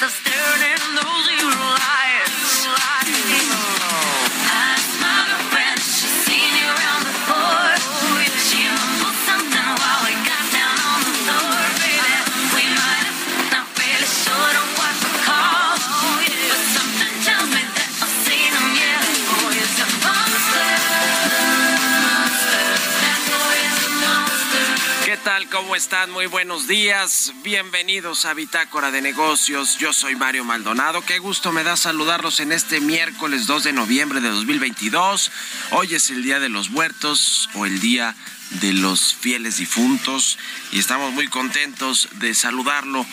the Muy buenos días. Bienvenidos a Bitácora de Negocios. Yo soy Mario Maldonado. Qué gusto me da saludarlos en este miércoles 2 de noviembre de 2022. Hoy es el Día de los Muertos o el Día de los fieles difuntos y estamos muy contentos de saludarlo,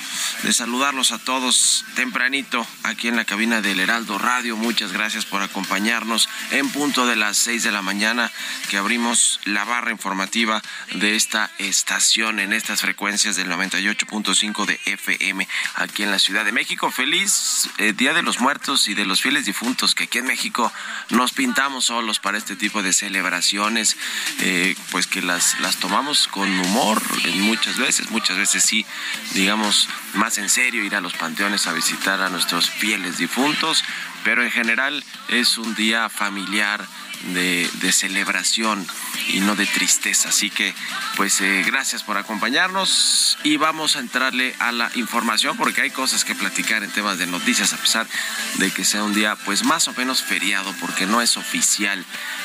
de saludarlos a todos tempranito aquí en la cabina del Heraldo Radio. Muchas gracias por acompañarnos en punto de las seis de la mañana que abrimos la barra informativa de esta estación en estas frecuencias del 98.5 de FM aquí en la Ciudad de México. Feliz eh, Día de los Muertos y de los fieles difuntos que aquí en México nos pintamos solos para este tipo de celebraciones, eh, pues que las, las tomamos con humor muchas veces, muchas veces sí, digamos, más en serio ir a los panteones a visitar a nuestros fieles difuntos, pero en general es un día familiar de, celebración y no de tristeza. Así que, pues, eh, gracias por acompañarnos y vamos a entrarle a la información porque hay cosas que platicar en temas de noticias, a pesar de que sea un día, pues, más o menos feriado, porque no es oficial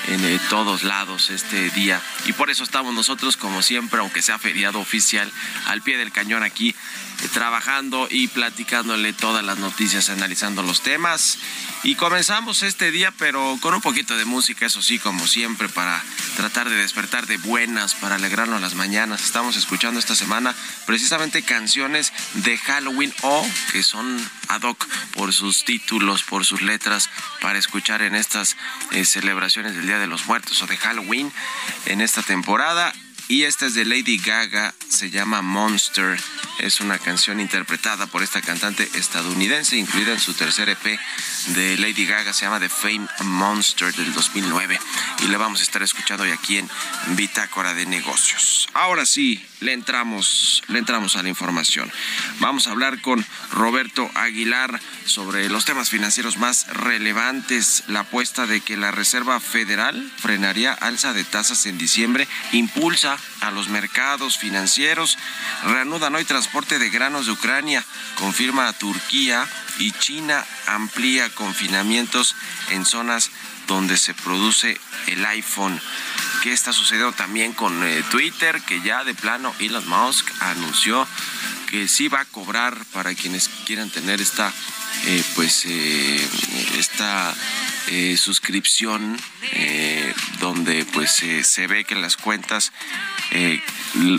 en eh, todos lados este día. Y por eso estamos nosotros, como siempre, aunque sea feriado oficial, al pie del cañón aquí trabajando y platicándole todas las noticias, analizando los temas. Y comenzamos este día, pero con un poquito de música, eso sí, como siempre, para tratar de despertar de buenas, para alegrarnos las mañanas. Estamos escuchando esta semana precisamente canciones de Halloween o que son ad hoc por sus títulos, por sus letras, para escuchar en estas eh, celebraciones del Día de los Muertos o de Halloween en esta temporada. Y esta es de Lady Gaga, se llama Monster. Es una canción interpretada por esta cantante estadounidense, incluida en su tercer EP de Lady Gaga, se llama The Fame Monster del 2009. Y le vamos a estar escuchando hoy aquí en Bitácora de Negocios. Ahora sí, le entramos, le entramos a la información. Vamos a hablar con Roberto Aguilar sobre los temas financieros más relevantes. La apuesta de que la Reserva Federal frenaría alza de tasas en diciembre impulsa a los mercados financieros. Reanudan hoy transporte de granos de Ucrania, confirma Turquía y China amplía confinamientos en zonas donde se produce el iPhone. ¿Qué está sucediendo también con eh, Twitter? Que ya de plano Elon Musk anunció que sí va a cobrar para quienes quieran tener esta eh, pues eh, esta suscripción donde pues se ve que las cuentas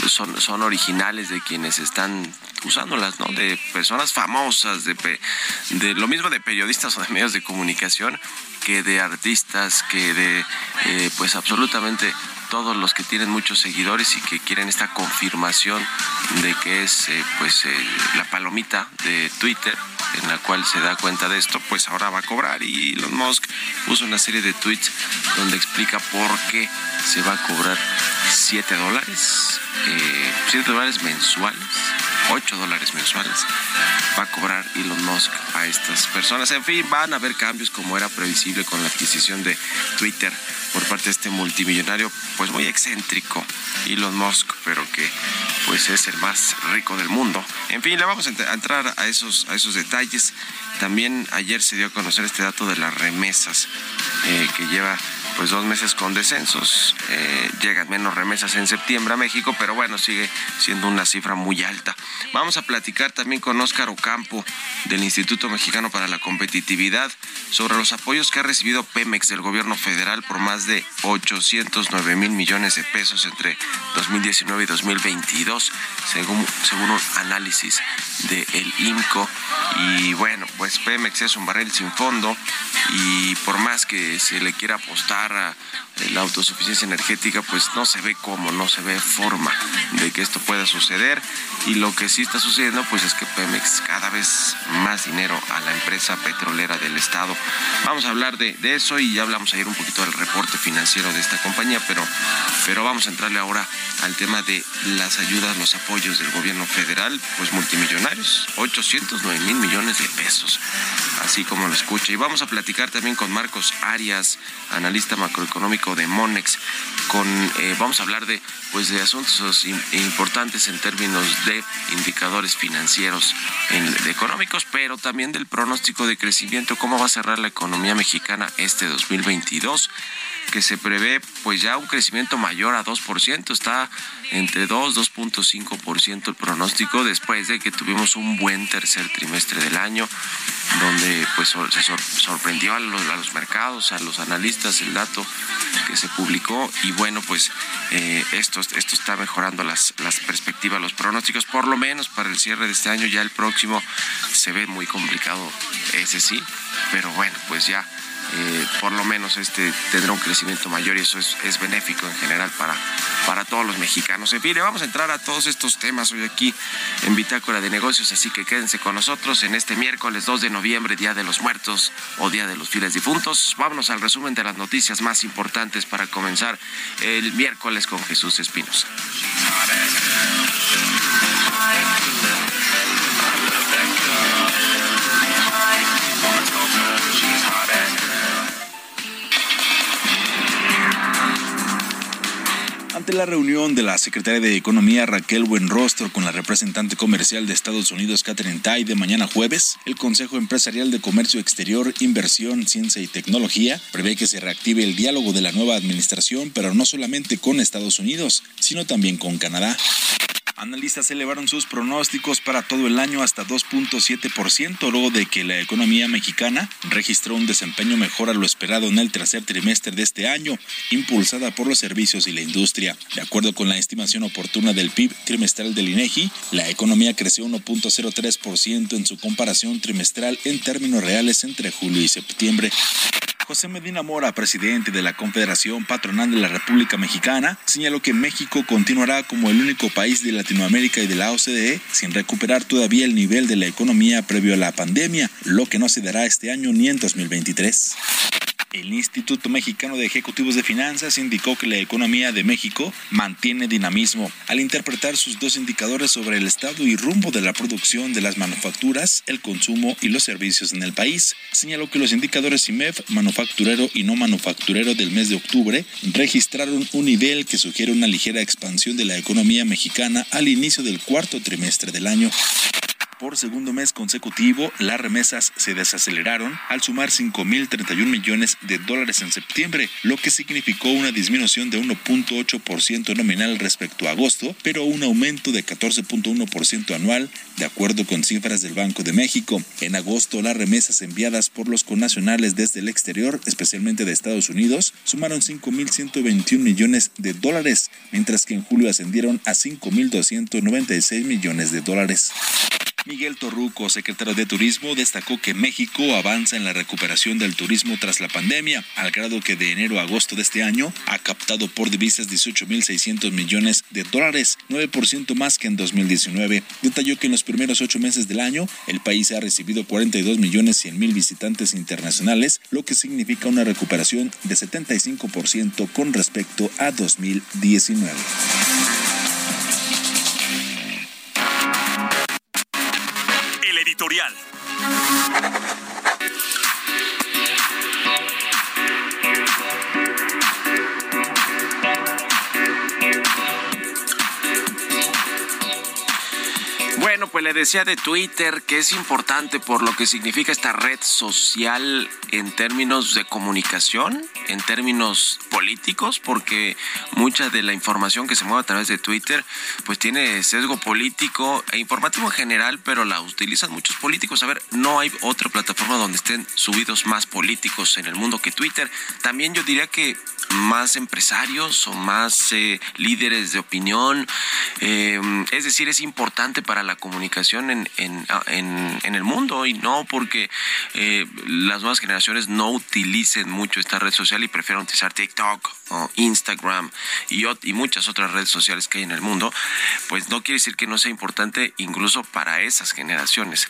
son, son originales de quienes están usándolas, ¿no? De personas famosas, de, de lo mismo de periodistas o de medios de comunicación que de artistas, que de eh, pues absolutamente todos los que tienen muchos seguidores y que quieren esta confirmación de que es eh, pues eh, la palomita de Twitter en la cual se da cuenta de esto, pues ahora va a cobrar. Y Elon Musk puso una serie de tweets donde explica por qué se va a cobrar 7 dólares, 7 dólares mensuales 8 dólares mensuales va a cobrar Elon Musk a estas personas. En fin, van a haber cambios como era previsible con la adquisición de Twitter por parte de este multimillonario, pues muy excéntrico, Elon Musk, pero que pues es el más rico del mundo. En fin, le vamos a entrar a esos, a esos detalles. También ayer se dio a conocer este dato de las remesas eh, que lleva pues dos meses con descensos. Eh, llegan menos remesas en septiembre a México, pero bueno, sigue siendo una cifra muy alta. Vamos a platicar también con Óscar Ocampo del Instituto Mexicano para la Competitividad sobre los apoyos que ha recibido Pemex del gobierno federal por más de 809 mil millones de pesos entre 2019 y 2022, según, un análisis del el IMCO. Y bueno, pues Pemex es un barril sin fondo y por más que se le quiera apostar a la autosuficiencia energética, pues no se ve cómo, no se ve forma de que esto pueda suceder. Y lo que sí está sucediendo, pues es que Pemex cada vez más dinero a la empresa petrolera del Estado. Vamos a hablar de, eso y ya hablamos ayer un poquito del reporte financiero de esta compañía, pero, pero vamos a entrarle ahora al tema de las ayudas, los apoyos del gobierno federal, pues multimillonarios, 809 mil millones de pesos, así como lo escucha. Y vamos a platicar también con Marcos Arias, analista macroeconómico de Monex. Con, eh, vamos a hablar de, pues, de asuntos importantes en términos de indicadores financieros económicos, pero también del pronóstico de crecimiento, cómo va a cerrar la economía mexicana este 2022 que se prevé pues ya un crecimiento mayor a 2%, está entre 2, 2.5% el pronóstico después de que tuvimos un buen tercer trimestre del año, donde pues se sorprendió a los, mercados, a los analistas el dato que se publicó. Y bueno pues eh, esto, esto está mejorando las, las perspectivas, los pronósticos, por lo menos para el cierre de este año, ya el próximo se ve muy complicado, ese sí, pero bueno pues ya eh, por lo menos este tendrá un crecimiento mayor y eso es, benéfico en general para, para todos los mexicanos. En fin, vamos a entrar a todos estos temas hoy aquí en Bitácora de Negocios, así que quédense con nosotros en este miércoles 2 de noviembre, Día de los Muertos o Día de los Fieles Difuntos. Vámonos al resumen de las noticias más importantes para comenzar el miércoles con Jesús Espinosa. La reunión de la secretaria de Economía Raquel Buenrostro con la representante comercial de Estados Unidos Catherine Tai de mañana jueves, el Consejo Empresarial de Comercio Exterior, Inversión, Ciencia y Tecnología prevé que se reactive el diálogo de la nueva administración, pero no solamente con Estados Unidos, sino también con Canadá. Analistas elevaron sus pronósticos para todo el año hasta 2.7%, luego de que la economía mexicana registró un desempeño mejor a lo esperado en el tercer trimestre de este año, impulsada por los servicios y la industria. De acuerdo con la estimación oportuna del PIB trimestral del INEGI, la economía creció 1.03% en su comparación trimestral en términos reales entre julio y septiembre. José Medina Mora, presidente de la Confederación Patronal de la República Mexicana, señaló que México continuará como el único país de Latinoamérica y de la OCDE sin recuperar todavía el nivel de la economía previo a la pandemia, lo que no se dará este año ni en 2023. El Instituto Mexicano de Ejecutivos de Finanzas indicó que la economía de México mantiene dinamismo al interpretar sus dos indicadores sobre el estado y rumbo de la producción de las manufacturas, el consumo y los servicios en el país. Señaló que los indicadores IMEF, manufacturero y no manufacturero del mes de octubre, registraron un nivel que sugiere una ligera expansión de la economía mexicana al inicio del cuarto trimestre del año. Por segundo mes consecutivo, las remesas se desaceleraron al sumar 5.031 millones de dólares en septiembre, lo que significó una disminución de 1.8% nominal respecto a agosto, pero un aumento de 14.1% anual, de acuerdo con cifras del Banco de México. En agosto, las remesas enviadas por los connacionales desde el exterior, especialmente de Estados Unidos, sumaron 5.121 millones de dólares, mientras que en julio ascendieron a 5.296 millones de dólares. Miguel Torruco, secretario de Turismo, destacó que México avanza en la recuperación del turismo tras la pandemia, al grado que de enero a agosto de este año ha captado por divisas 18.600 millones de dólares, 9% más que en 2019. Detalló que en los primeros ocho meses del año el país ha recibido 42 millones 100 mil visitantes internacionales, lo que significa una recuperación de 75% con respecto a 2019. Editorial. Pues le decía de Twitter que es importante por lo que significa esta red social en términos de comunicación, en términos políticos, porque mucha de la información que se mueve a través de Twitter pues tiene sesgo político e informativo en general, pero la utilizan muchos políticos. A ver, no hay otra plataforma donde estén subidos más políticos en el mundo que Twitter. También yo diría que más empresarios o más eh, líderes de opinión. Eh, es decir, es importante para la comunicación en, en, en, el mundo y no porque eh, las nuevas generaciones no utilicen mucho esta red social y prefieran utilizar TikTok o Instagram y, y muchas otras redes sociales que hay en el mundo, pues no quiere decir que no sea importante incluso para esas generaciones.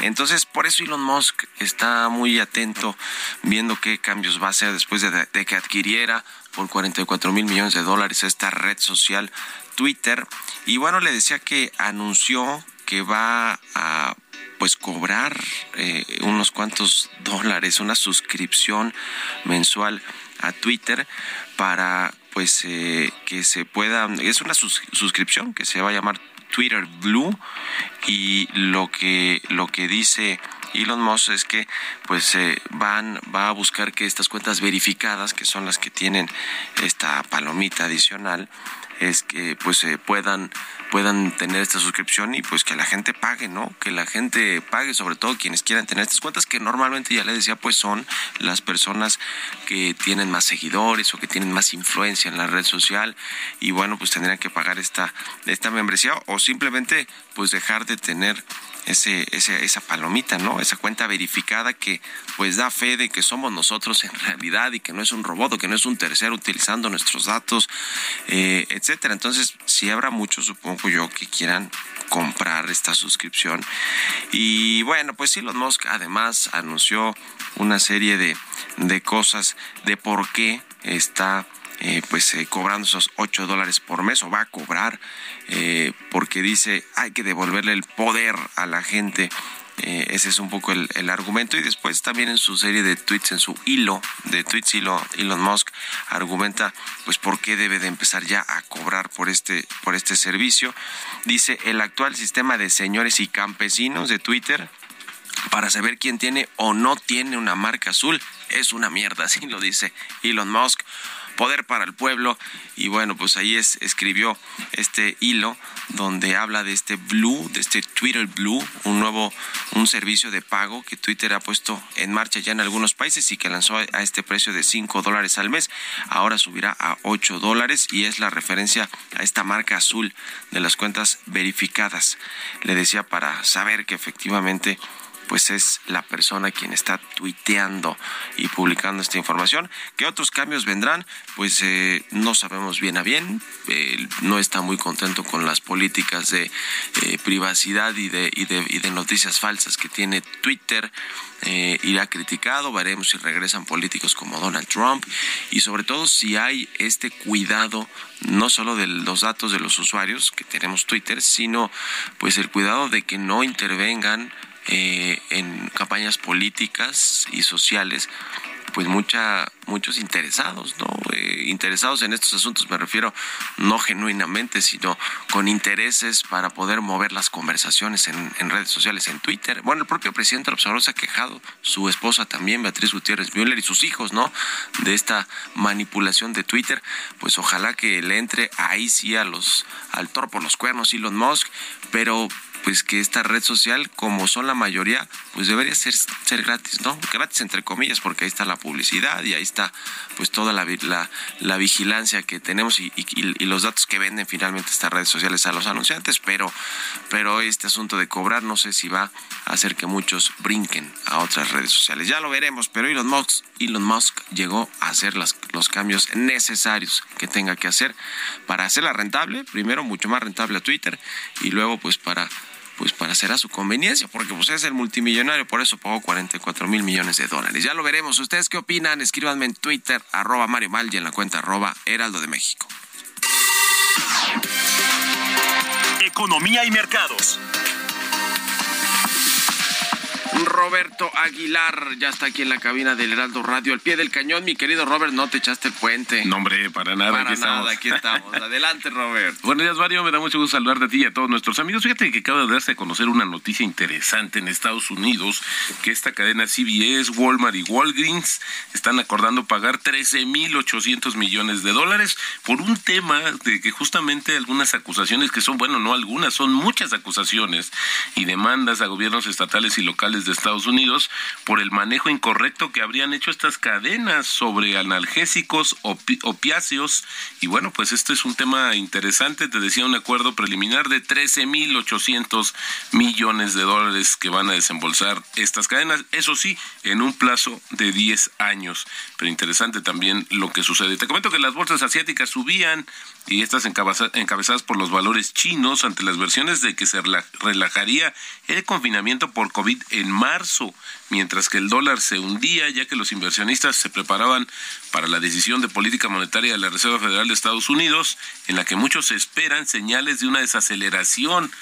Entonces, por eso Elon Musk está muy atento viendo qué cambios va a hacer después de, de que adquiriera por 44 mil millones de dólares esta red social Twitter. Y bueno, le decía que anunció que va a pues cobrar eh, unos cuantos dólares, una suscripción mensual a Twitter para pues eh, que se pueda, es una suscripción que se va a llamar Twitter Blue y lo que lo que dice Elon Musk es que pues eh, van va a buscar que estas cuentas verificadas que son las que tienen esta palomita adicional es que pues eh, puedan puedan tener esta suscripción y pues que la gente pague, ¿no? Que la gente pague, sobre todo quienes quieran tener estas cuentas, que normalmente ya le decía, pues son las personas que tienen más seguidores o que tienen más influencia en la red social y bueno, pues tendrían que pagar esta, esta membresía o simplemente pues dejar de tener ese, esa palomita, ¿no? Esa cuenta verificada que pues da fe de que somos nosotros en realidad y que no es un robot o que no es un tercero utilizando nuestros datos, eh, etcétera. Entonces, si habrá muchos, supongo yo, que quieran comprar esta suscripción. Y bueno, pues Elon Musk además anunció una serie de, de cosas de por qué está eh, pues eh, cobrando esos 8 dólares por mes o va a cobrar eh, porque dice hay que devolverle el poder a la gente. ese es un poco el, argumento y después también en su serie de tweets, en su hilo de tweets, Elon Musk argumenta pues por qué debe de empezar ya a cobrar por este, por este servicio. Dice el actual sistema de señores y campesinos de Twitter para saber quién tiene o no tiene una marca azul es una mierda, así lo dice Elon Musk Poder para el Pueblo. Y bueno, pues ahí es, escribió este hilo donde habla de este Blue, de este Twitter Blue, un nuevo, un servicio de pago que Twitter ha puesto en marcha ya en algunos países y que lanzó a este precio de 5 dólares al mes. Ahora subirá a 8 dólares y es la referencia a esta marca azul de las cuentas verificadas. Le decía para saber que efectivamente pues es la persona quien está tuiteando y publicando esta información. ¿Qué otros cambios vendrán? Pues eh, no sabemos bien a bien. no está muy contento con las políticas de eh, privacidad y de, y, de, y de noticias falsas que tiene Twitter. Eh, irá criticado, veremos si regresan políticos como Donald Trump y sobre todo si hay este cuidado no solo de los datos de los usuarios que tenemos Twitter, sino pues el cuidado de que no intervengan eh, en campañas políticas y sociales pues mucha muchos interesados no eh, interesados en estos asuntos me refiero no genuinamente sino con intereses para poder mover las conversaciones en, redes sociales en Twitter. Bueno el propio presidente observador se ha quejado su esposa también Beatriz Gutiérrez Müller y sus hijos no de esta manipulación de Twitter. Pues ojalá que le entre ahí sí a los al toro los cuernos Elon Musk pero pues que esta red social, como son la mayoría, pues debería ser, ser gratis, ¿no? Gratis entre comillas, porque ahí está la publicidad y ahí está pues toda la, la, la vigilancia que tenemos y, los datos que venden finalmente estas redes sociales a los anunciantes, pero, pero este asunto de cobrar no sé si va a hacer que muchos brinquen a otras redes sociales. Ya lo veremos, pero Elon Musk, Elon Musk llegó a hacer las, los cambios necesarios que tenga que hacer para hacerla rentable, primero mucho más rentable a Twitter y luego pues para pues para hacer a su conveniencia, porque pues es el multimillonario, por eso pagó 44 mil millones de dólares. Ya lo veremos. ¿Ustedes qué opinan? Escríbanme en Twitter, arroba Mario Mal y en la cuenta arroba Heraldo de México. Economía y mercados. Roberto Aguilar ya está aquí en la cabina del Heraldo Radio, al pie del cañón. Mi querido Robert, no te echaste el puente. No, hombre, para nada. Para nada, aquí estamos. Adelante, Robert. Buenos días, Mario. Me da mucho gusto saludarte a ti y a todos nuestros amigos. Fíjate que acaba de darse a conocer una noticia interesante en Estados Unidos, que esta cadena CBS, Walmart y Walgreens están acordando pagar 13.800 millones de dólares por un tema de que justamente algunas acusaciones que son, bueno, no algunas, son muchas acusaciones y demandas a gobiernos estatales y locales de Estados Unidos por el manejo incorrecto que habrían hecho estas cadenas sobre analgésicos, opiáceos. Y bueno, pues esto es un tema interesante. Te decía un acuerdo preliminar de 13.800 millones de dólares que van a desembolsar estas cadenas. Eso sí, en un plazo de 10 años. Pero interesante también lo que sucede. Te comento que las bolsas asiáticas subían y estas encabezadas por los valores chinos ante las versiones de que se relajaría el confinamiento por COVID en marzo, mientras que el dólar se hundía ya que los inversionistas se preparaban para la decisión de política monetaria de la Reserva Federal de Estados Unidos, en la que muchos esperan señales de una desaceleración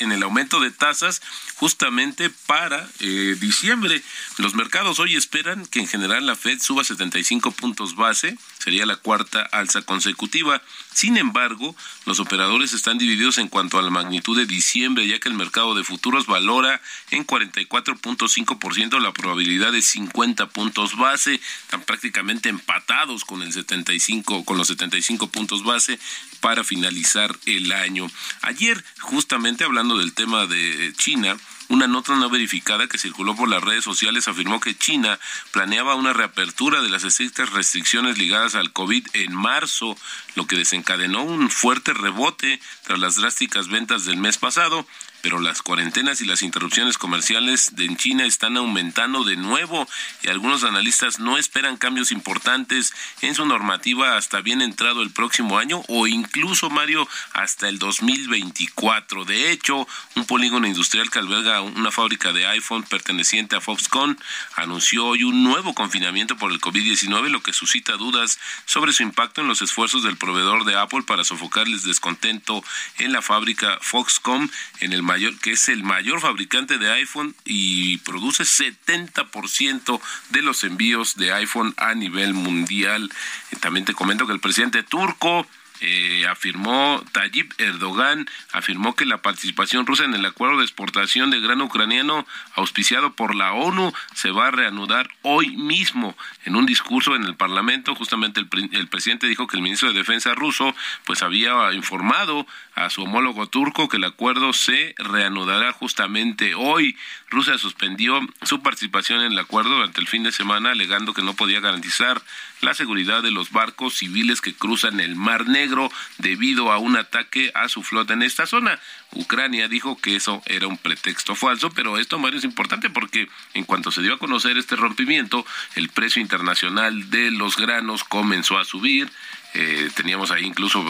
en, el aumento de tasas justamente para eh, diciembre. Los mercados hoy esperan que en general la Fed suba 75 puntos base, sería la cuarta alza consecutiva. Sin embargo, los operadores están divididos en cuanto a la magnitud de diciembre, ya que el mercado de futuros valora en 44.5% la probabilidad de 50 puntos base, están prácticamente empatados con el 75 con los 75 puntos base para finalizar el año. Ayer, justamente hablando del tema de China, una nota no verificada que circuló por las redes sociales afirmó que China planeaba una reapertura de las estrictas restricciones ligadas al COVID en marzo, lo que desencadenó un fuerte rebote tras las drásticas ventas del mes pasado pero las cuarentenas y las interrupciones comerciales de en China están aumentando de nuevo y algunos analistas no esperan cambios importantes en su normativa hasta bien entrado el próximo año o incluso Mario hasta el 2024. De hecho, un polígono industrial que alberga una fábrica de iPhone perteneciente a Foxconn anunció hoy un nuevo confinamiento por el COVID-19, lo que suscita dudas sobre su impacto en los esfuerzos del proveedor de Apple para sofocar el descontento en la fábrica Foxconn en el que es el mayor fabricante de iPhone y produce 70% de los envíos de iPhone a nivel mundial. también te comento que el presidente turco eh, afirmó Tayyip Erdogan, afirmó que la participación rusa en el acuerdo de exportación de grano ucraniano auspiciado por la ONU se va a reanudar hoy mismo. En un discurso en el Parlamento, justamente el, el presidente dijo que el ministro de Defensa ruso pues había informado a su homólogo turco que el acuerdo se reanudará justamente hoy. Rusia suspendió su participación en el acuerdo durante el fin de semana alegando que no podía garantizar la seguridad de los barcos civiles que cruzan el Mar Negro debido a un ataque a su flota en esta zona. Ucrania dijo que eso era un pretexto falso, pero esto, Mario, es importante porque en cuanto se dio a conocer este rompimiento, el precio internacional de los granos comenzó a subir, eh, teníamos ahí incluso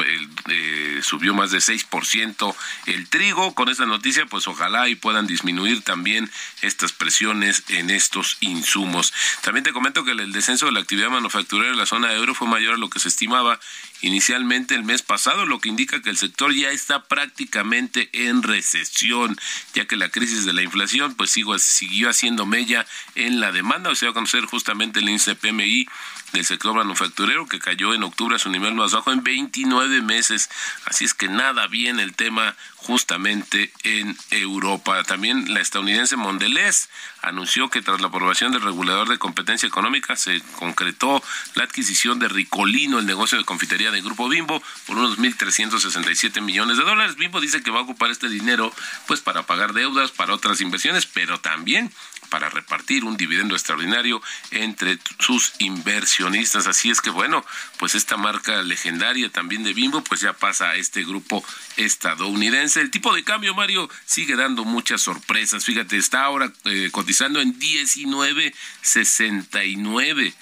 eh, subió más de 6% el trigo. Con esta noticia, pues ojalá y puedan disminuir también estas presiones en estos insumos. También te comento que el descenso de la actividad manufacturera en la zona de euro fue mayor a lo que se estimaba inicialmente el mes pasado, lo que indica que el sector ya está prácticamente en recesión, ya que la crisis de la inflación pues siguió haciendo mella en la demanda. O se va a conocer justamente el índice PMI del sector manufacturero que cayó en octubre a su nivel más bajo en 29 meses. Así es que nada bien el tema justamente en Europa. También la estadounidense Mondelez anunció que tras la aprobación del regulador de competencia económica se concretó la adquisición de Ricolino, el negocio de confitería de Grupo Bimbo, por unos 1.367 millones de dólares. Bimbo dice que va a ocupar este dinero pues para pagar deudas, para otras inversiones, pero también para repartir un dividendo extraordinario entre sus inversionistas. Así es que bueno, pues esta marca legendaria también de Bimbo, pues ya pasa a este grupo estadounidense. El tipo de cambio, Mario, sigue dando muchas sorpresas. Fíjate, está ahora eh, cotizando en 19.69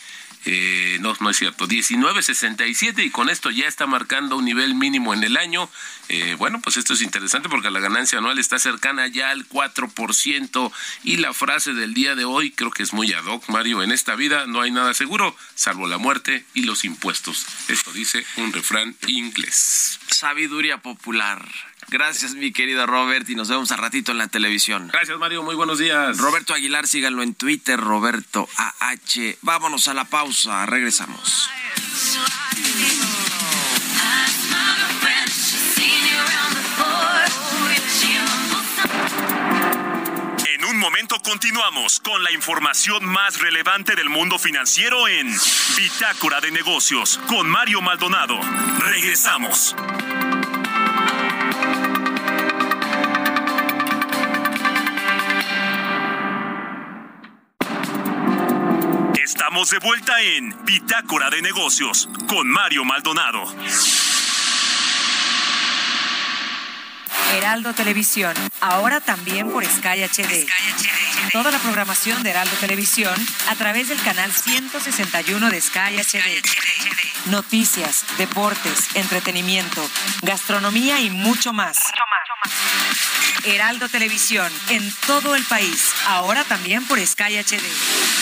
eh, no, no es cierto, 19.67 y con esto ya está marcando un nivel mínimo en el año. Eh, bueno, pues esto es interesante porque la ganancia anual está cercana ya al 4% y la frase del día de hoy creo que es muy ad hoc, Mario, en esta vida no hay nada seguro salvo la muerte y los impuestos. Esto dice un refrán inglés. Sabiduría popular. Gracias, mi querido Robert, y nos vemos a ratito en la televisión. Gracias, Mario. Muy buenos días. Roberto Aguilar, síganlo en Twitter, Roberto AH. Vámonos a la pausa, regresamos. En un momento continuamos con la información más relevante del mundo financiero en Bitácora de Negocios con Mario Maldonado. Regresamos. Estamos de vuelta en Bitácora de Negocios con Mario Maldonado. Heraldo Televisión, ahora también por Sky HD. Toda la programación de Heraldo Televisión a través del canal 161 de Sky HD. Noticias, deportes, entretenimiento, gastronomía y mucho más. Heraldo Televisión, en todo el país, ahora también por Sky HD.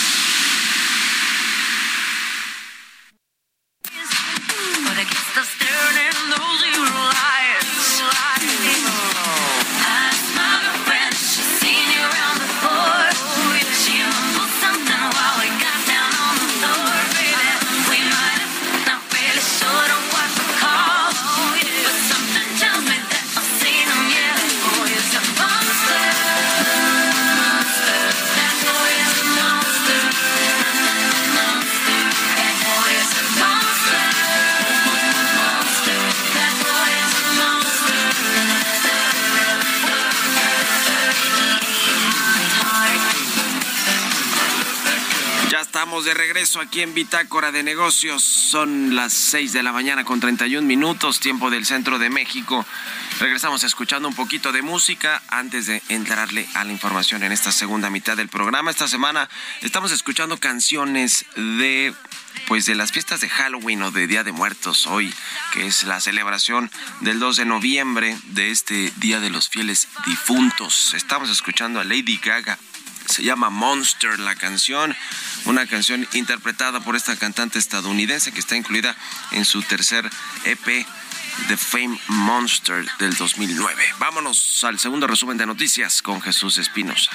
Aquí en Bitácora de Negocios. Son las 6 de la mañana con 31 minutos, tiempo del centro de México. Regresamos escuchando un poquito de música antes de entrarle a la información en esta segunda mitad del programa. Esta semana estamos escuchando canciones de pues de las fiestas de Halloween o de Día de Muertos hoy, que es la celebración del 2 de noviembre de este Día de los Fieles Difuntos. Estamos escuchando a Lady Gaga se llama Monster la canción, una canción interpretada por esta cantante estadounidense que está incluida en su tercer EP The Fame Monster del 2009. Vámonos al segundo resumen de noticias con Jesús Espinosa.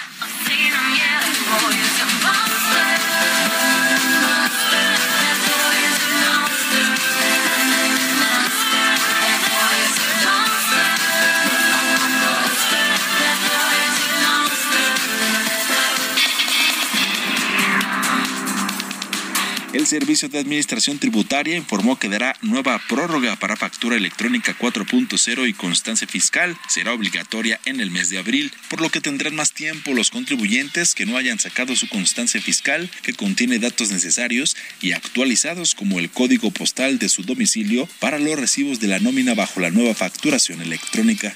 El Servicio de Administración Tributaria informó que dará nueva prórroga para factura electrónica 4.0 y constancia fiscal. Será obligatoria en el mes de abril, por lo que tendrán más tiempo los contribuyentes que no hayan sacado su constancia fiscal que contiene datos necesarios y actualizados como el código postal de su domicilio para los recibos de la nómina bajo la nueva facturación electrónica.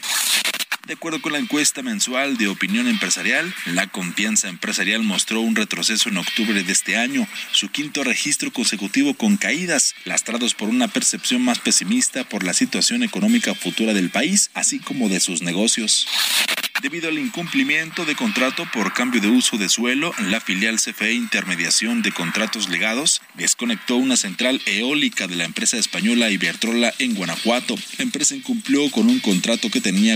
De acuerdo con la encuesta mensual de opinión empresarial, la confianza empresarial mostró un retroceso en octubre de este año, su quinto registro consecutivo con caídas, lastrados por una percepción más pesimista por la situación económica futura del país, así como de sus negocios. Debido al incumplimiento de contrato por cambio de uso de suelo, la filial CFE Intermediación de Contratos Legados desconectó una central eólica de la empresa española Ibertrola en Guanajuato. La empresa incumplió con un contrato que tenía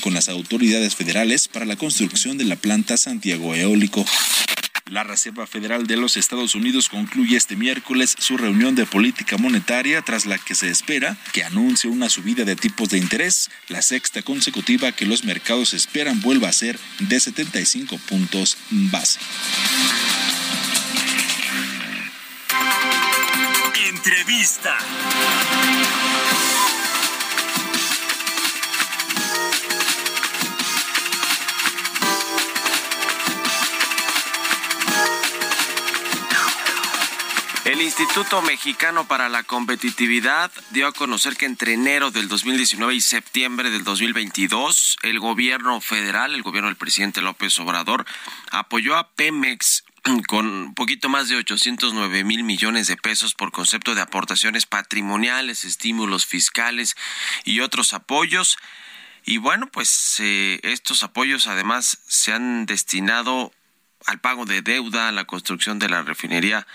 Con las autoridades federales para la construcción de la planta Santiago Eólico. La Reserva Federal de los Estados Unidos concluye este miércoles su reunión de política monetaria tras la que se espera que anuncie una subida de tipos de interés, la sexta consecutiva que los mercados esperan vuelva a ser de 75 puntos base. Entrevista. El Instituto Mexicano para la Competitividad dio a conocer que entre enero del 2019 y septiembre del 2022, el gobierno federal, el gobierno del presidente López Obrador, apoyó a Pemex con un poquito más de 809 mil millones de pesos por concepto de aportaciones patrimoniales, estímulos fiscales y otros apoyos. Y bueno, pues eh, estos apoyos además se han destinado al pago de deuda, la construcción de la refinería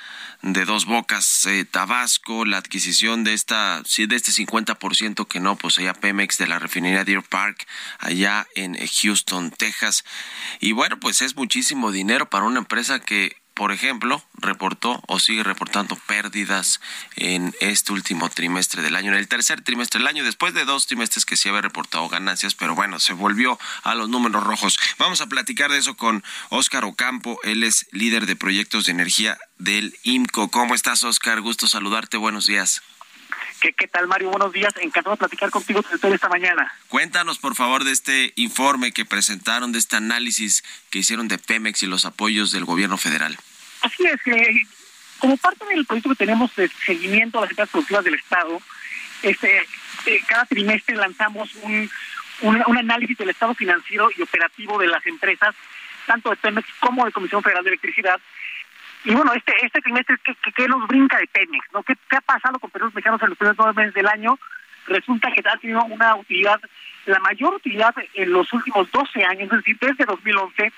de Dos Bocas, eh, Tabasco, la adquisición de esta de este 50% que no poseía Pemex de la refinería Deer Park allá en Houston, Texas. Y bueno, pues es muchísimo dinero para una empresa que por ejemplo, reportó o sigue reportando pérdidas en este último trimestre del año, en el tercer trimestre del año, después de dos trimestres que sí había reportado ganancias, pero bueno, se volvió a los números rojos. Vamos a platicar de eso con Óscar Ocampo, él es líder de proyectos de energía del IMCO. ¿Cómo estás, Óscar? Gusto saludarte, buenos días. ¿Qué, ¿Qué, tal, Mario? Buenos días. Encantado de platicar contigo esta mañana. Cuéntanos, por favor, de este informe que presentaron, de este análisis que hicieron de Pemex y los apoyos del gobierno federal. Así es, que como parte del proyecto que tenemos de seguimiento a las empresas productivas del Estado, este, eh, cada trimestre lanzamos un, un, un, análisis del estado financiero y operativo de las empresas, tanto de Pemex como de Comisión Federal de Electricidad. Y bueno, este este trimestre, ¿qué, qué, qué nos brinca de Pemex? ¿no? ¿Qué, ¿Qué ha pasado con Perú Mexicanos en los primeros nueve meses del año? Resulta que ha tenido una utilidad, la mayor utilidad en los últimos 12 años, es decir, desde 2011.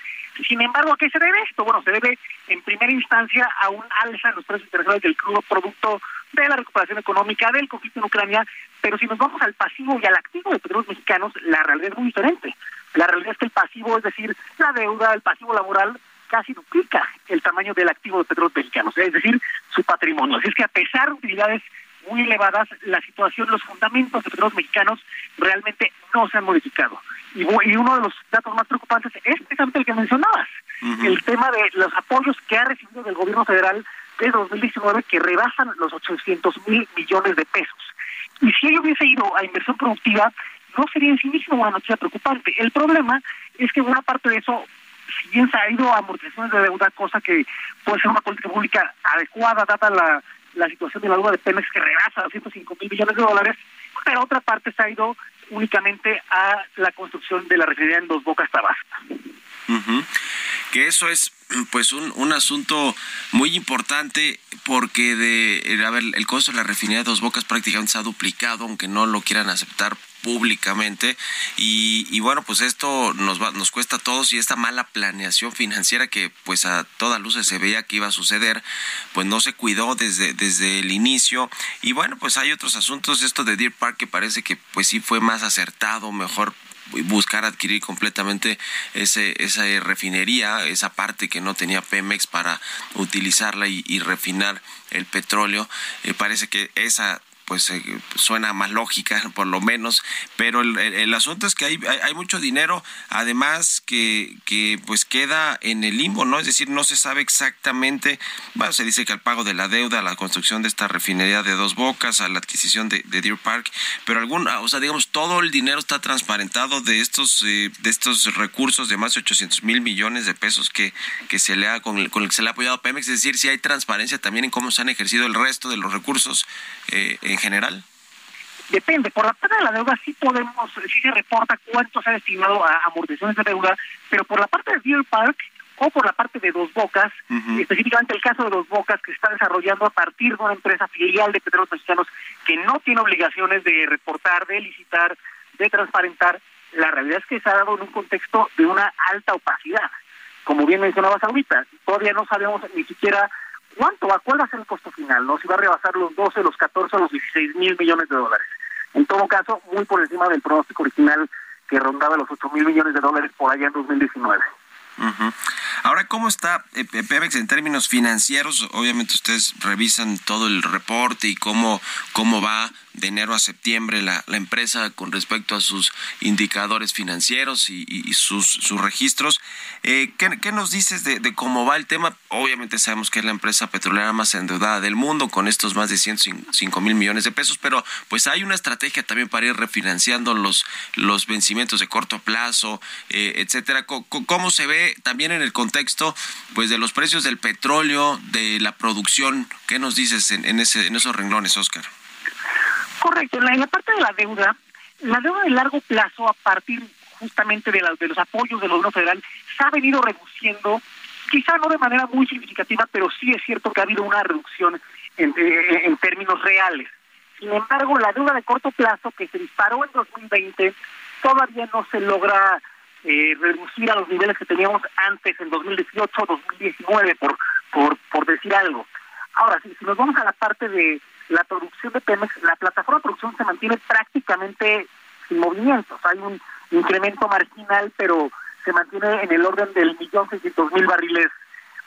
Sin embargo, ¿a qué se debe esto? Bueno, se debe en primera instancia a un alza en los precios internacionales del crudo producto de la recuperación económica del conflicto en Ucrania, pero si nos vamos al pasivo y al activo de petróleos mexicanos, la realidad es muy diferente. La realidad es que el pasivo, es decir, la deuda, el pasivo laboral, casi duplica el tamaño del activo de petróleos mexicanos, es decir, su patrimonio. Así es que a pesar de utilidades muy elevadas, la situación, los fundamentos de petróleos mexicanos realmente no se han modificado. Y, y, uno de los datos más preocupantes es precisamente el que mencionabas, uh -huh. el tema de los apoyos que ha recibido del gobierno federal desde 2019 que rebasan los 800 mil millones de pesos. Y si ello hubiese ido a inversión productiva, no sería en sí mismo una noticia preocupante. El problema es que buena parte de eso, bien se ha ido a amortizaciones de deuda, cosa que puede ser una política pública adecuada dada la, la situación de la deuda de Pemex que rebasa los 105 mil millones de dólares, pero otra parte se ha ido únicamente a la construcción de la refinería en Dos Bocas, Tabasco. Que eso es pues un, un asunto muy importante porque de, a ver, el costo de la refinería de Dos Bocas prácticamente se ha duplicado, aunque no lo quieran aceptar públicamente y, bueno pues esto nos va, nos cuesta a todos y esta mala planeación financiera que pues a todas luces se veía que iba a suceder pues no se cuidó desde desde el inicio y bueno pues hay otros asuntos esto de Deer Park que parece que pues sí fue más acertado mejor buscar adquirir completamente ese, esa refinería, esa parte que no tenía Pemex para utilizarla y, refinar el petróleo. Eh, parece que esa pues eh, suena más lógica, por lo menos, pero el, asunto es que hay, hay, mucho dinero, además que, que pues queda en el limbo, ¿no? Es decir, no se sabe exactamente, bueno, se dice que al pago de la deuda, a la construcción de esta refinería de dos bocas, a la adquisición de, Deer Park, pero algún, o sea, digamos, todo el dinero está transparentado de estos, eh, de estos recursos de más de 800 mil millones de pesos que, que se le ha, con el, con el que se le ha apoyado Pemex, es decir, si hay transparencia también en cómo se han ejercido el resto de los recursos eh, general? Depende, por la parte de la deuda sí podemos, sí se reporta cuánto se ha destinado a amortizaciones de deuda, pero por la parte de Deer Park o por la parte de Dos Bocas, específicamente el caso de Dos Bocas que está desarrollando a partir de una empresa filial de petróleos mexicanos que no tiene obligaciones de reportar, de licitar, de transparentar, la realidad es que se ha dado en un contexto de una alta opacidad. Como bien mencionabas ahorita, todavía no sabemos ni siquiera ¿Cuánto va? ¿Cuál va a ser el costo final? ¿No? Si va a rebasar los 12, los 14 o los 16 mil millones de dólares. En todo caso, muy por encima del pronóstico original que rondaba los 8 mil millones de dólares por allá en 2019. Ahora, ¿cómo está eh, Pemex en términos financieros? Obviamente ustedes revisan todo el reporte y cómo, cómo va de enero a septiembre la, la empresa con respecto a sus indicadores financieros y, sus, sus registros. Eh, ¿qué, nos dices de, cómo va el tema? Obviamente sabemos que es la empresa petrolera más endeudada del mundo con estos más de 105 mil millones de pesos, pero pues hay una estrategia también para ir refinanciando los, los vencimientos de corto plazo, eh, etcétera. ¿Cómo, se ve también en el contexto pues de los precios del petróleo, de la producción? ¿Qué nos dices en, en, ese, en esos renglones, Oscar? Correcto. En la, parte de la deuda, la deuda de largo plazo, a partir justamente de, de los apoyos del gobierno federal, se ha venido reduciendo, quizá no de manera muy significativa, pero sí es cierto que ha habido una reducción en, en términos reales. Sin embargo, la deuda de corto plazo que se disparó en 2020 todavía no se logra eh, reducir a los niveles que teníamos antes en 2018 2019, por, por, por decir algo. Ahora, si, si nos vamos a la parte de la producción de Pemex, la plataforma de producción se mantiene prácticamente sin movimientos. Hay un incremento marginal, pero se mantiene en el orden del millón seiscientos mil barriles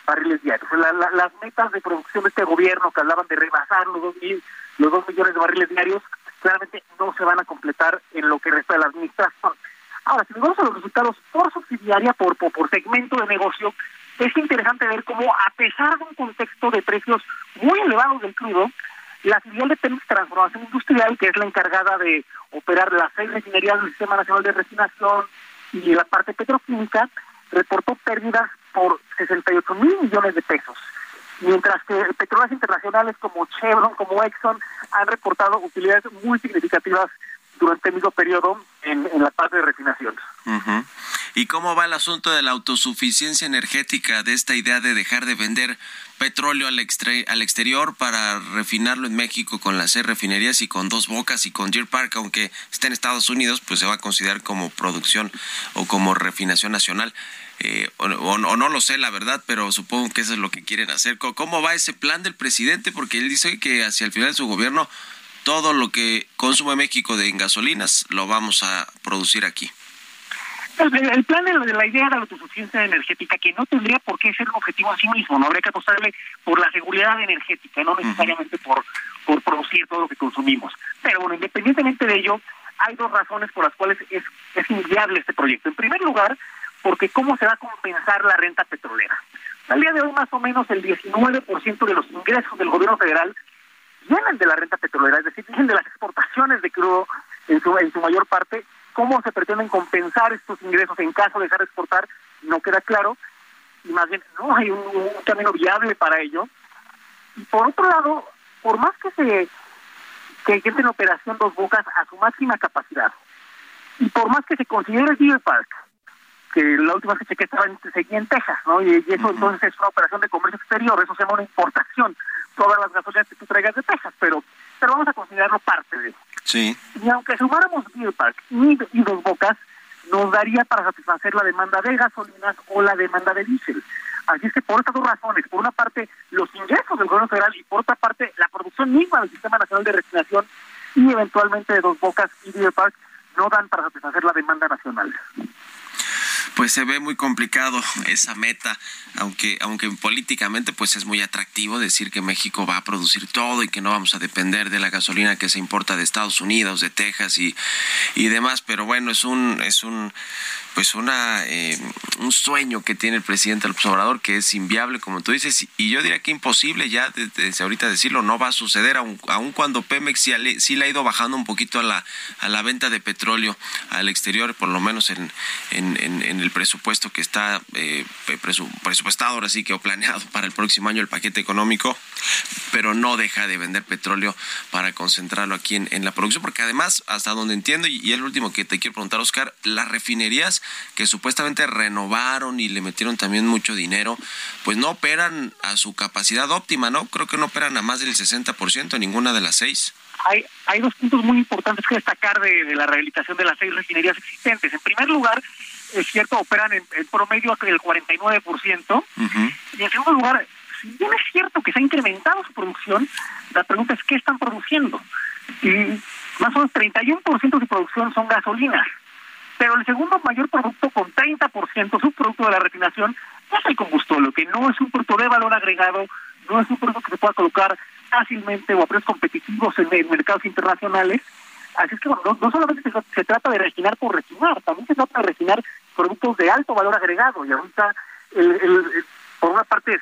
barriles diarios. las metas de producción de este gobierno que hablaban de rebasar los dos, mil, los dos millones de barriles diarios, claramente no se van a completar en lo que resta de la administración. Ahora, si nos vamos a los resultados por subsidiaria, por, por segmento de negocio, es interesante ver cómo, a pesar de un contexto de precios muy elevados del crudo, la filial de Pemex Transformación Industrial, que es la encargada de operar las seis refinerías del Sistema Nacional de Refinación y la parte petroquímica, reportó pérdidas por 68 mil millones de pesos, mientras que petróleos internacionales como Chevron, como Exxon, han reportado utilidades muy significativas durante el mismo periodo en, la parte de refinación. ¿Y cómo va el asunto de la autosuficiencia energética, de esta idea de dejar de vender petróleo al, al exterior para refinarlo en México con las seis refinerías y con dos bocas y con Deer Park, aunque esté en Estados Unidos, pues se va a considerar como producción o como refinación nacional. Eh, o, no lo sé, la verdad, pero supongo que eso es lo que quieren hacer. ¿Cómo va ese plan del presidente? Porque él dice que hacia el final de su gobierno todo lo que consume México de gasolinas lo vamos a producir aquí. El, plan de, la idea de la autosuficiencia energética, que no tendría por qué ser un objetivo en sí mismo, no habría que apostarle por la seguridad energética, no necesariamente por, por producir todo lo que consumimos. Pero bueno, independientemente de ello, hay dos razones por las cuales es, es inviable este proyecto. En primer lugar, porque cómo se va a compensar la renta petrolera. Al día de hoy, más o menos el 19% de los ingresos del gobierno federal vienen de la renta petrolera, es decir, vienen de las exportaciones de crudo en su, en su mayor parte, ¿Cómo se pretenden compensar estos ingresos en caso de dejar de exportar? No queda claro. Y más bien, no hay un, camino viable para ello. Y por otro lado, por más que se que en operación dos bocas a su máxima capacidad, y por más que se considere el Deer Park que la última fecha que estaba en, seguía en Texas, ¿no? Y, eso entonces es una operación de comercio exterior, eso se llama una importación, todas las gasolinas que tú traigas de Texas, pero pero vamos a considerarlo parte de eso. Sí. Y aunque sumáramos Deer Park y, y Dos Bocas, nos daría para satisfacer la demanda de gasolinas o la demanda de diésel. Así es que por estas dos razones, por una parte los ingresos del gobierno federal y por otra parte la producción misma del Sistema Nacional de Refinación y eventualmente de Dos Bocas y Deer Park no dan para satisfacer la demanda nacional pues se ve muy complicado esa meta, aunque aunque políticamente pues es muy atractivo decir que México va a producir todo y que no vamos a depender de la gasolina que se importa de Estados Unidos, de Texas y, y demás, pero bueno, es un es un pues una eh, un sueño que tiene el presidente López Obrador que es inviable como tú dices y yo diría que imposible ya desde, ahorita decirlo no va a suceder aun, cuando Pemex sí, le ha ido bajando un poquito a la a la venta de petróleo al exterior por lo menos en, en, en, el presupuesto que está eh, presupuestado ahora sí que o planeado para el próximo año el paquete económico pero no deja de vender petróleo para concentrarlo aquí en, en la producción porque además hasta donde entiendo y, el último que te quiero preguntar Oscar las refinerías que supuestamente renovaron y le metieron también mucho dinero, pues no operan a su capacidad óptima, ¿no? Creo que no operan a más del 60% ninguna de las seis. Hay, hay dos puntos muy importantes que destacar de, la rehabilitación de las seis refinerías existentes. En primer lugar, es cierto, operan en, promedio el 49%. Y en segundo lugar, si bien es cierto que se ha incrementado su producción, la pregunta es qué están produciendo. Y más o menos 31% de su producción son gasolinas. Pero el segundo mayor producto, con 30%, subproducto de la refinación, es el combustible, que no es un producto de valor agregado, no es un producto que se pueda colocar fácilmente o a precios competitivos en, mercados internacionales. Así es que bueno, no, solamente se, trata de refinar por refinar, también se trata de refinar productos de alto valor agregado. Y ahorita, por una parte,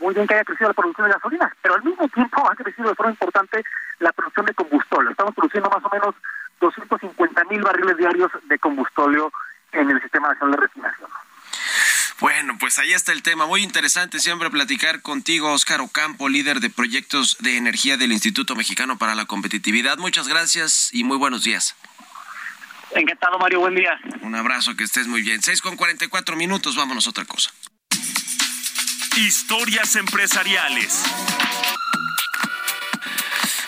muy bien que haya crecido la producción de gasolinas, pero al mismo tiempo ha crecido de forma importante la producción de combustible. Estamos produciendo más o menos 250 mil barriles diarios de combustóleo en el Sistema Nacional de Refinación. Bueno, pues ahí está el tema. Muy interesante siempre platicar contigo, Óscar Ocampo, líder de proyectos de energía del Instituto Mexicano para la Competitividad. Muchas gracias y muy buenos días. Encantado, Mario. Buen día. Un abrazo, que estés muy bien. 6 con 44 minutos, vámonos a otra cosa. Historias empresariales.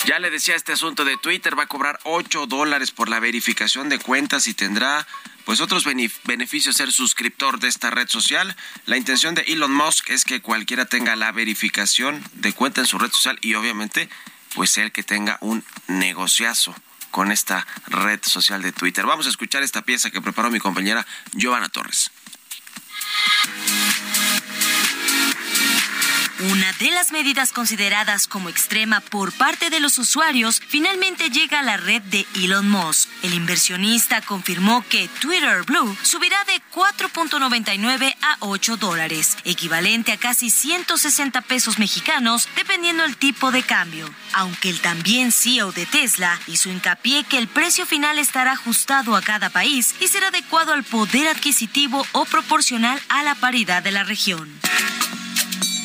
Ya le decía este asunto de Twitter, va a cobrar 8 dólares por la verificación de cuentas y tendrá pues otros beneficios ser suscriptor de esta red social. La intención de Elon Musk es que cualquiera tenga la verificación de cuenta en su red social y obviamente pues el que tenga un negociazo con esta red social de Twitter. Vamos a escuchar esta pieza que preparó mi compañera Giovanna Torres. Una de las medidas consideradas como extrema por parte de los usuarios finalmente llega a la red de Elon Musk. El inversionista confirmó que Twitter Blue subirá de 4.99 a 8 dólares, equivalente a casi 160 pesos mexicanos, dependiendo el tipo de cambio. Aunque el también CEO de Tesla hizo hincapié que el precio final estará ajustado a cada país y será adecuado al poder adquisitivo o proporcional a la paridad de la región.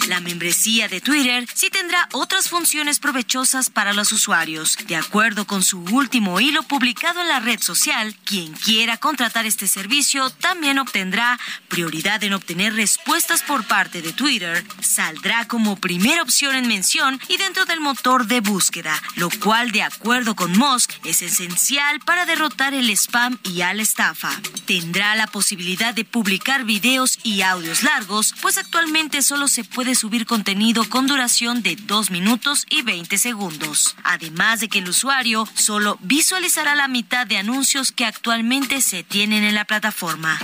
La membresía de Twitter sí tendrá otras funciones provechosas para los usuarios. De acuerdo con su último hilo publicado en la red social, quien quiera contratar este servicio también obtendrá prioridad en obtener respuestas por parte de Twitter, saldrá como primera opción en mención y dentro del motor de búsqueda, lo cual de acuerdo con Musk es esencial para derrotar el spam y a la estafa. Tendrá la posibilidad de publicar videos y audios largos, pues actualmente solo se puede subir contenido con duración de 2 minutos y 20 segundos. Además de que el usuario solo visualizará la mitad de anuncios que actualmente se tienen en la plataforma.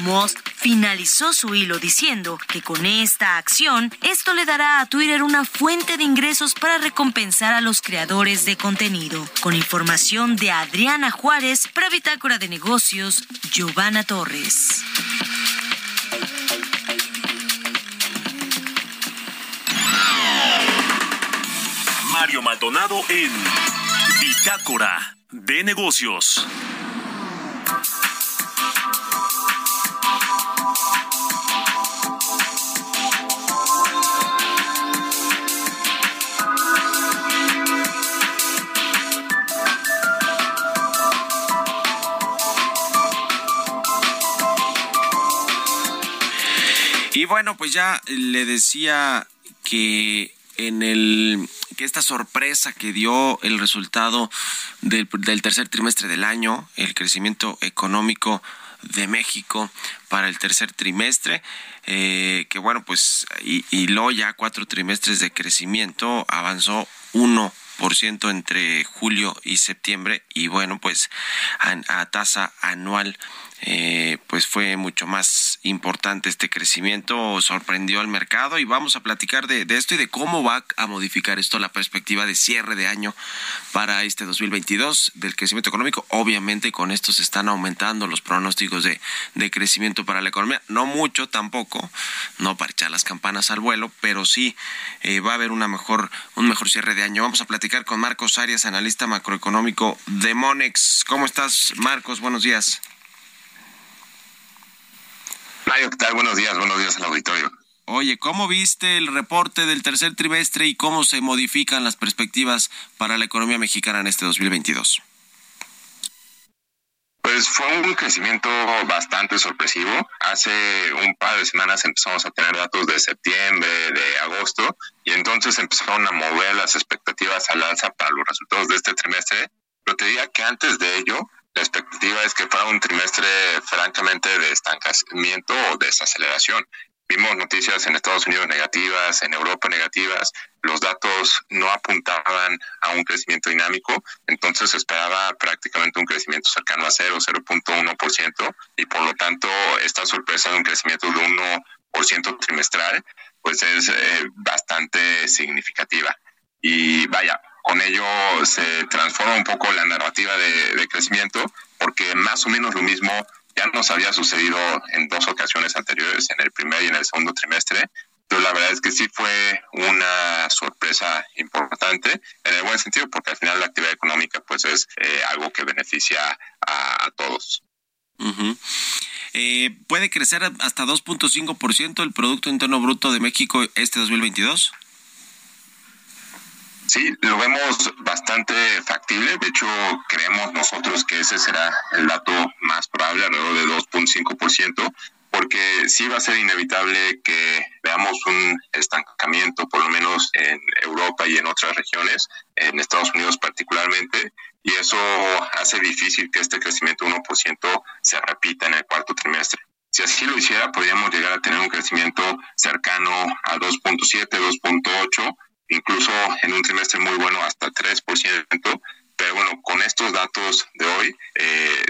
Musk finalizó su hilo diciendo que con esta acción esto le dará a Twitter una fuente de ingresos para recompensar a los creadores de contenido. Con información de Adriana Juárez para Bitácora de Negocios, Giovanna Torres. Mario Maldonado en Bitácora de Negocios. Y bueno, pues ya le decía que en el que esta sorpresa que dio el resultado del, tercer trimestre del año, el crecimiento económico de México para el tercer trimestre, eh, que bueno, pues y, y ya cuatro trimestres de crecimiento, avanzó uno por ciento entre julio y septiembre y bueno pues a tasa anual eh, pues fue mucho más importante este crecimiento, sorprendió al mercado y vamos a platicar de, esto y de cómo va a modificar esto la perspectiva de cierre de año para este 2022 del crecimiento económico. Obviamente con esto se están aumentando los pronósticos de, crecimiento para la economía, no mucho tampoco, no para echar las campanas al vuelo, pero sí eh, va a haber una mejor, un mejor cierre de año. Vamos a platicar con Marcos Arias, analista macroeconómico de Monex. ¿Cómo estás, Marcos? Buenos días. Mario, ¿qué tal? Buenos días, buenos días al auditorio. Oye, ¿cómo viste el reporte del tercer trimestre y cómo se modifican las perspectivas para la economía mexicana en este 2022? Pues fue un crecimiento bastante sorpresivo. Hace un par de semanas empezamos a tener datos de septiembre, de agosto, y entonces empezaron a mover las expectativas al alza para los resultados de este trimestre. Pero te diría que antes de ello, la expectativa es que fuera un trimestre francamente de estancamiento o desaceleración. Vimos noticias en Estados Unidos negativas, en Europa negativas, los datos no apuntaban a un crecimiento dinámico, entonces esperaba prácticamente un crecimiento cercano a 0, 0.1%, y por lo tanto esta sorpresa de un crecimiento de 1% trimestral, pues es eh, bastante significativa. Y vaya, con ello se transforma un poco la narrativa de, crecimiento, porque más o menos lo mismo ya nos había sucedido en dos ocasiones anteriores, en el primer y en el segundo trimestre. Pero la verdad es que sí fue una sorpresa importante, en el buen sentido, porque al final la actividad económica pues es eh, algo que beneficia a, todos. Eh, ¿Puede crecer hasta 2.5% el Producto Interno Bruto de México este 2022? Sí, lo vemos bastante factible. De hecho, creemos nosotros que ese será el dato más probable, alrededor de 2.5%, porque sí va a ser inevitable que veamos un estancamiento, por lo menos en Europa y en otras regiones, en Estados Unidos particularmente, y eso hace difícil que este crecimiento de 1% se repita en el cuarto trimestre. Si así lo hiciera, podríamos llegar a tener un crecimiento cercano a 2.7, 2.8 incluso en un trimestre muy bueno hasta 3%, pero bueno, con estos datos de hoy, eh,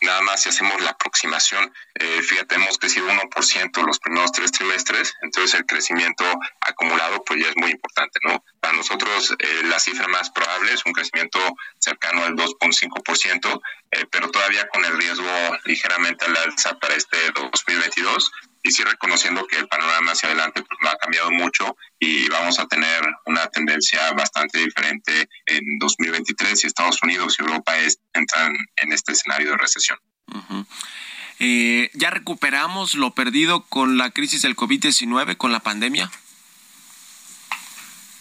nada más si hacemos la aproximación, eh, fíjate, hemos crecido 1% los primeros tres trimestres, entonces el crecimiento acumulado pues ya es muy importante, ¿no? Para nosotros eh, la cifra más probable es un crecimiento cercano al 2.5%, eh, pero todavía con el riesgo ligeramente al alza para este 2022 y sí reconociendo que el panorama hacia adelante pues, no ha cambiado mucho y vamos a tener una tendencia bastante diferente en 2023 si Estados Unidos y Europa es, entran en este escenario de recesión. Eh, ¿Ya recuperamos lo perdido con la crisis del COVID-19, con la pandemia?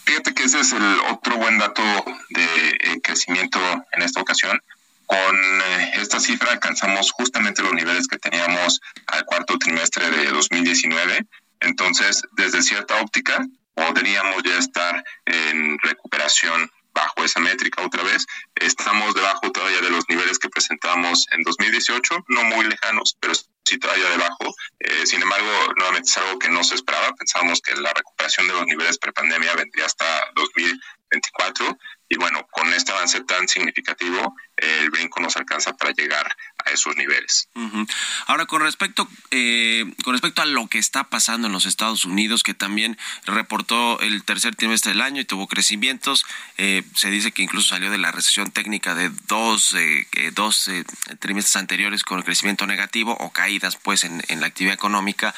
Fíjate que ese es el otro buen dato de crecimiento en esta ocasión. Con eh, esta cifra alcanzamos justamente los niveles que teníamos al cuarto trimestre de 2019. Entonces, desde cierta óptica, podríamos ya estar en recuperación bajo esa métrica otra vez. Estamos debajo todavía de los niveles que presentamos en 2018, no muy lejanos, pero sí todavía debajo. Eh, sin embargo, nuevamente es algo que no se esperaba. Pensábamos que la recuperación de los niveles prepandemia vendría hasta 2024 y bueno, con este avance tan significativo, el brinco nos alcanza para llegar a esos niveles. Ahora, con respecto, eh, con respecto a lo que está pasando en los Estados Unidos, que también reportó el tercer trimestre del año y tuvo crecimientos, eh, se dice que incluso salió de la recesión técnica de dos, eh, dos trimestres anteriores con crecimiento negativo o caídas pues en, la actividad económica,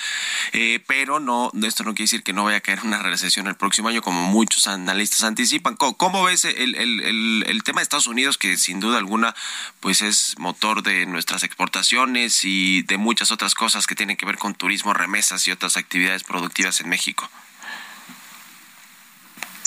pero no, esto no quiere decir que no vaya a caer una recesión el próximo año, como muchos analistas anticipan. ¿Cómo, cómo ves el, el, el, tema de Estados Unidos, que sin duda alguna pues es motor de nuestras exportaciones y de muchas otras cosas que tienen que ver con turismo, remesas y otras actividades productivas en México.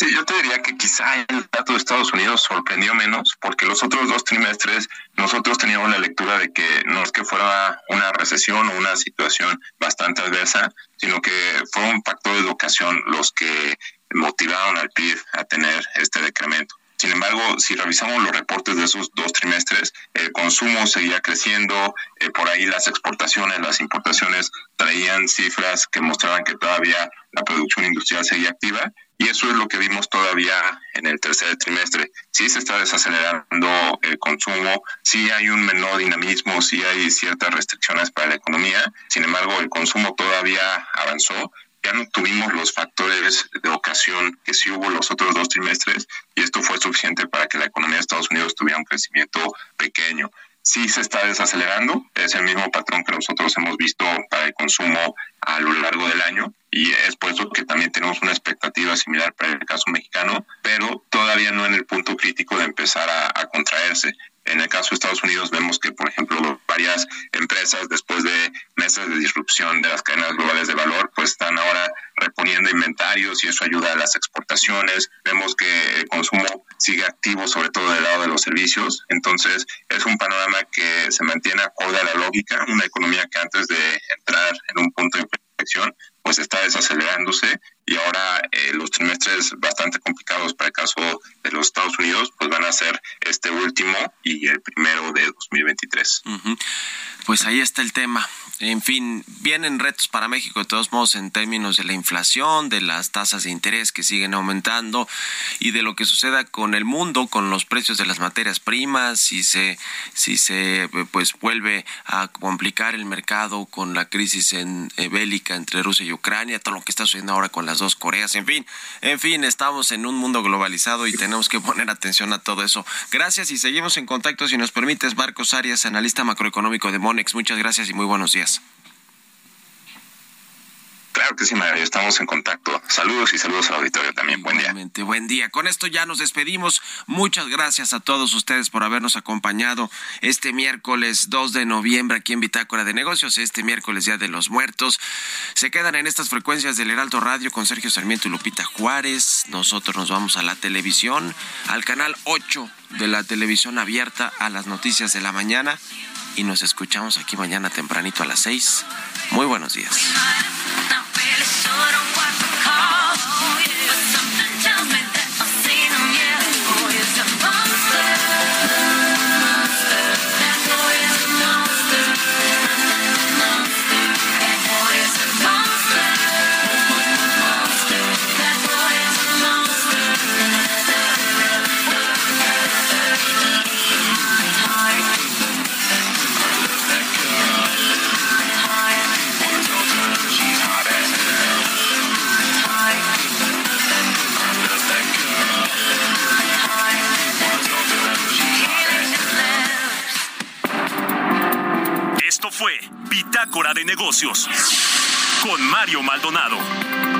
Sí, yo te diría que quizá el dato de Estados Unidos sorprendió menos porque los otros dos trimestres nosotros teníamos la lectura de que no es que fuera una recesión o una situación bastante adversa, sino que fue un factor de educación los que motivaron al PIB a tener este decremento. Sin embargo, si revisamos los reportes de esos dos trimestres, el consumo seguía creciendo, eh, por ahí las exportaciones, las importaciones traían cifras que mostraban que todavía la producción industrial seguía activa y eso es lo que vimos todavía en el tercer trimestre. Sí se está desacelerando el consumo, sí hay un menor dinamismo, sí hay ciertas restricciones para la economía, sin embargo el consumo todavía avanzó ya no tuvimos los factores de ocasión que sí hubo los otros dos trimestres y esto fue suficiente para que la economía de Estados Unidos tuviera un crecimiento pequeño. Sí se está desacelerando, es el mismo patrón que nosotros hemos visto para el consumo a lo largo del año y es por eso que también tenemos una expectativa similar para el caso mexicano, pero todavía no en el punto crítico de empezar a, a contraerse. En el caso de Estados Unidos vemos que, por ejemplo, varias empresas, después de meses de disrupción de las cadenas globales de valor, pues están ahora reponiendo inventarios y eso ayuda a las exportaciones. Vemos que el consumo sigue activo, sobre todo del lado de los servicios. Entonces, es un panorama que se mantiene acorde a la lógica, una economía que antes de entrar en un punto de inflexión, pues está desacelerándose y ahora eh, los trimestres bastante complicados para el caso de los Estados Unidos, pues van a ser este último y el primero de 2023. Pues ahí está el tema. En fin, vienen retos para México de todos modos en términos de la inflación, de las tasas de interés que siguen aumentando y de lo que suceda con el mundo, con los precios de las materias primas, si se, si se pues vuelve a complicar el mercado con la crisis en, eh, bélica entre Rusia y Ucrania, todo lo que está sucediendo ahora con las dos Coreas, en fin, en fin, estamos en un mundo globalizado y tenemos que poner atención a todo eso. Gracias y seguimos en contacto si nos permites, Marcos Arias, analista macroeconómico de Monex. Muchas gracias y muy buenos días. Claro que sí, María, estamos en contacto. Saludos y saludos al auditorio también. Buen día. Buen día. Con esto ya nos despedimos. Muchas gracias a todos ustedes por habernos acompañado este miércoles 2 de noviembre aquí en Bitácora de Negocios, este miércoles Día de los Muertos. Se quedan en estas frecuencias del Heraldo Radio con Sergio Sarmiento y Lupita Juárez. Nosotros nos vamos a la televisión, al canal 8 de la televisión abierta a las noticias de la mañana y nos escuchamos aquí mañana tempranito a las 6. Muy buenos días. De Negocios con Mario Maldonado.